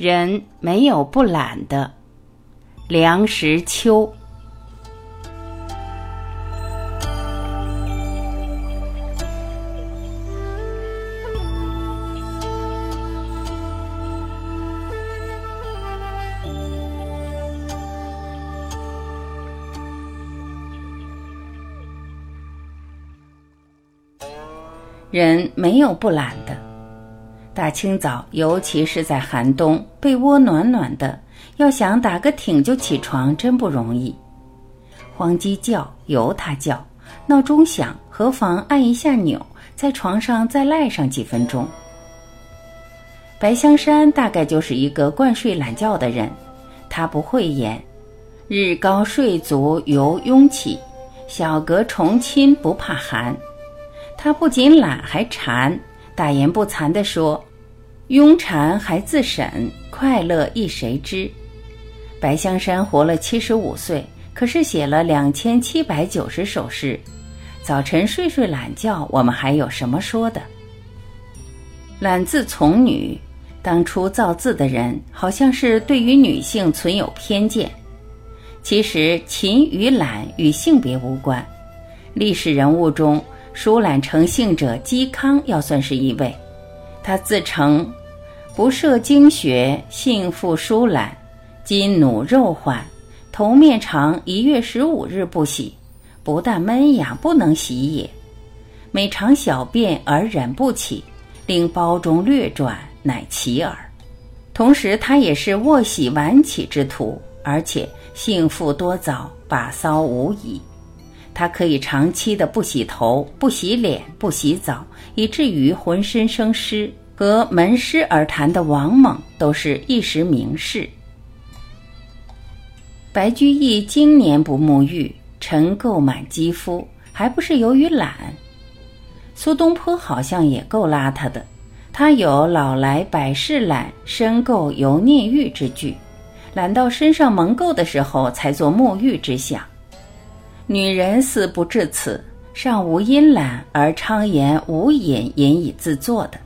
人没有不懒的。梁实秋。人没有不懒的。大清早，尤其是在寒冬，被窝暖暖的，要想打个挺就起床，真不容易。黄鸡叫，由它叫；闹钟响，何妨按一下钮，在床上再赖上几分钟。白香山大概就是一个惯睡懒觉的人，他不会言：“日高睡足犹慵起，小阁重侵不怕寒。”他不仅懒还馋，大言不惭地说：“庸禅还自审，快乐亦谁知？”白香山活了七十五岁，可是写了两千七百九十首诗。早晨睡睡懒觉，我们还有什么说的？懒字从女，当初造字的人好像是对于女性存有偏见。其实勤与懒与性别无关，历史人物中。疏懒成性者嵇康要算是一位，他自称不涉经学，性复疏懒，筋弩肉缓，头面长一月十五日不洗，不但闷痒不能洗也，每尝小便而忍不起，令包中略转，乃其耳。同时，他也是卧洗晚起之徒，而且性复多早，把骚无疑。他可以长期的不洗头、不洗脸、不洗澡，以至于浑身生湿。和门师而谈的王猛都是一时名士。白居易经年不沐浴，尘垢满肌肤，还不是由于懒？苏东坡好像也够邋遢的，他有“老来百事懒，身垢犹念玉”之句，懒到身上蒙垢的时候才做沐浴之想。女人似不至此，尚无阴懒而昌言无饮饮以自作的。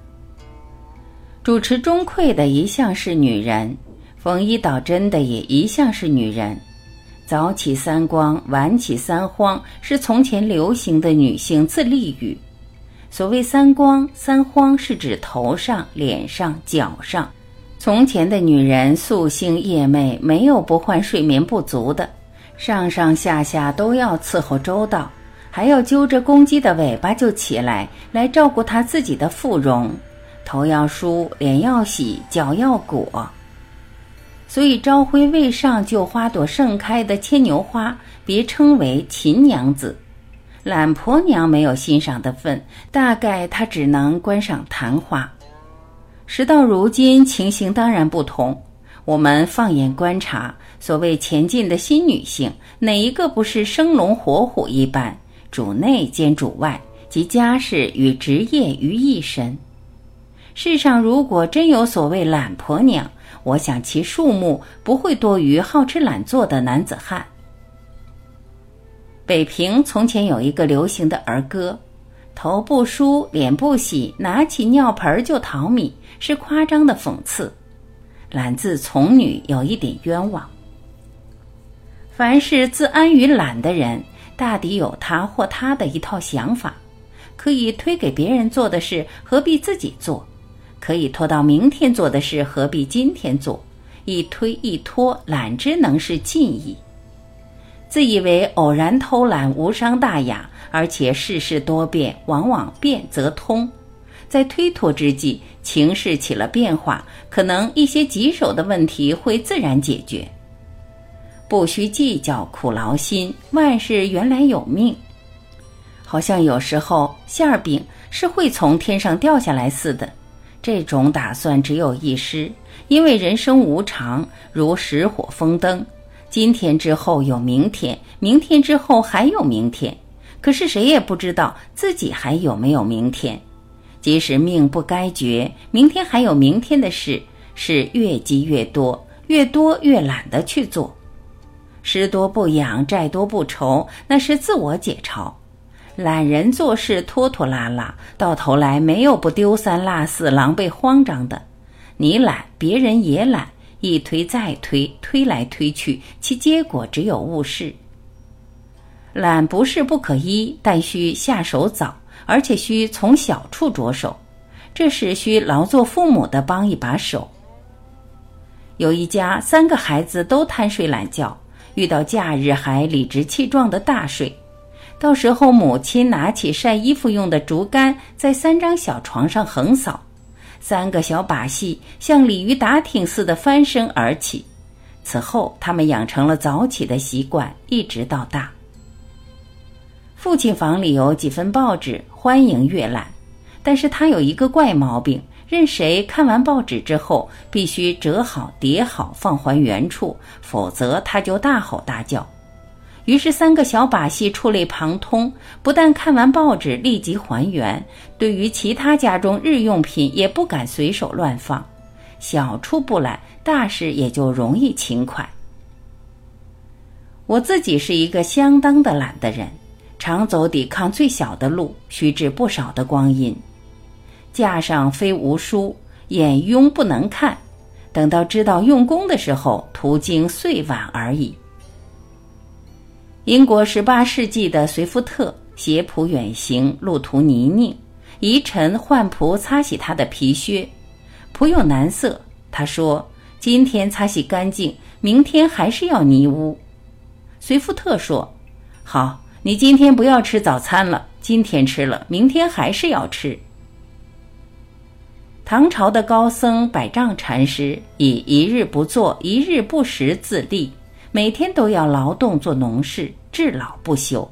主持钟馗的一向是女人，缝衣导针的也一向是女人。早起三光，晚起三荒，是从前流行的女性自立语。所谓三光三荒，是指头上、脸上、脚上。从前的女人夙兴夜寐，没有不患睡眠不足的。上上下下都要伺候周到，还要揪着公鸡的尾巴就起来，来照顾他自己的妇容，头要梳，脸要洗，脚要裹。所以朝晖未上就花朵盛开的牵牛花，别称为秦娘子。懒婆娘没有欣赏的份，大概她只能观赏昙花。时到如今，情形当然不同。我们放眼观察，所谓前进的新女性，哪一个不是生龙活虎一般，主内兼主外，集家事与职业于一身？世上如果真有所谓懒婆娘，我想其数目不会多于好吃懒做的男子汉。北平从前有一个流行的儿歌：“头不梳，脸不洗，拿起尿盆就淘米”，是夸张的讽刺。懒字从女有一点冤枉。凡是自安于懒的人，大抵有他或他的一套想法，可以推给别人做的事，何必自己做？可以拖到明天做的事，何必今天做？一推一拖，懒之能是尽矣。自以为偶然偷懒无伤大雅，而且世事多变，往往变则通。在推脱之际，情势起了变化，可能一些棘手的问题会自然解决。不需计较苦劳心，万事原来有命。好像有时候馅儿饼是会从天上掉下来似的。这种打算只有一失，因为人生无常，如石火风灯，今天之后有明天，明天之后还有明天，可是谁也不知道自己还有没有明天。即使命不该绝，明天还有明天的事，是越积越多，越多越懒得去做。失多不养，债多不愁，那是自我解嘲。懒人做事拖拖拉拉，到头来没有不丢三落四、狼狈慌张的。你懒，别人也懒，一推再推，推来推去，其结果只有误事。懒不是不可依，但需下手早，而且需从小处着手。这时需劳作父母的帮一把手。有一家三个孩子都贪睡懒觉，遇到假日还理直气壮的大睡。到时候母亲拿起晒衣服用的竹竿，在三张小床上横扫，三个小把戏像鲤鱼打挺似的翻身而起。此后他们养成了早起的习惯，一直到大。父亲房里有几份报纸，欢迎阅览，但是他有一个怪毛病，任谁看完报纸之后，必须折好叠好放还原处，否则他就大吼大叫。于是三个小把戏触类旁通，不但看完报纸立即还原，对于其他家中日用品也不敢随手乱放。小处不懒，大事也就容易勤快。我自己是一个相当的懒的人。常走抵抗最小的路，需掷不少的光阴。架上非无书，眼庸不能看。等到知道用功的时候，途经岁晚而已。英国十八世纪的随福特携仆远行，路途泥泞，遗臣换仆擦洗他的皮靴，仆有难色。他说：“今天擦洗干净，明天还是要泥污。”随福特说：“好。”你今天不要吃早餐了，今天吃了，明天还是要吃。唐朝的高僧百丈禅师以一日不做，一日不食自立，每天都要劳动做农事，至老不休。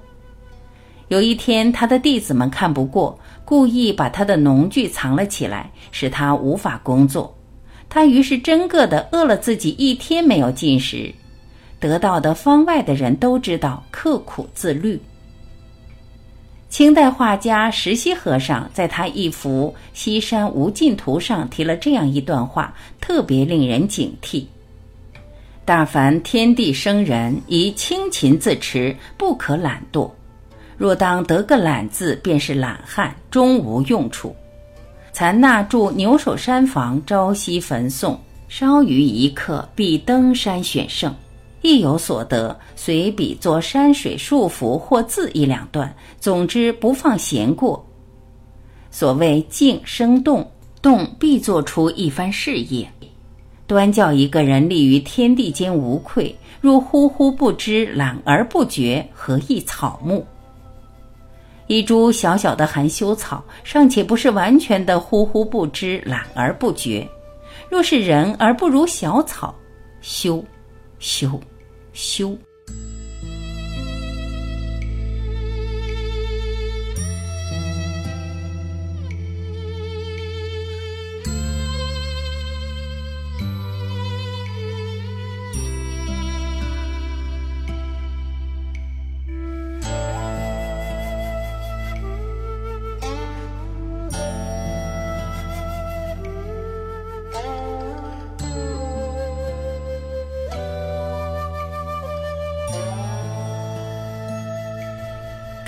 有一天，他的弟子们看不过，故意把他的农具藏了起来，使他无法工作。他于是真个的饿了自己一天没有进食。得到的方外的人都知道刻苦自律。清代画家石溪和尚在他一幅《西山无尽图》上提了这样一段话，特别令人警惕：大凡天地生人，宜清勤自持，不可懒惰。若当得个懒字，便是懒汉，终无用处。残纳住牛首山房，朝夕焚诵，稍余一刻，必登山选胜。亦有所得，随笔作山水束缚或字一两段，总之不放闲过。所谓静生动，动必做出一番事业。端教一个人立于天地间无愧，若忽忽不知，懒而不觉，何益草木？一株小小的含羞草，尚且不是完全的忽忽不知，懒而不觉。若是人而不如小草，羞，修。修。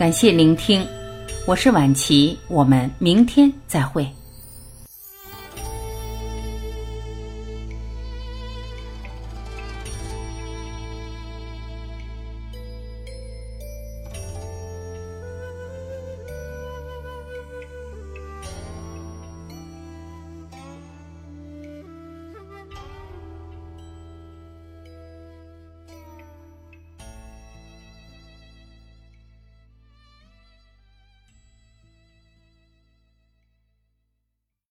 感谢聆听，我是晚琪，我们明天再会。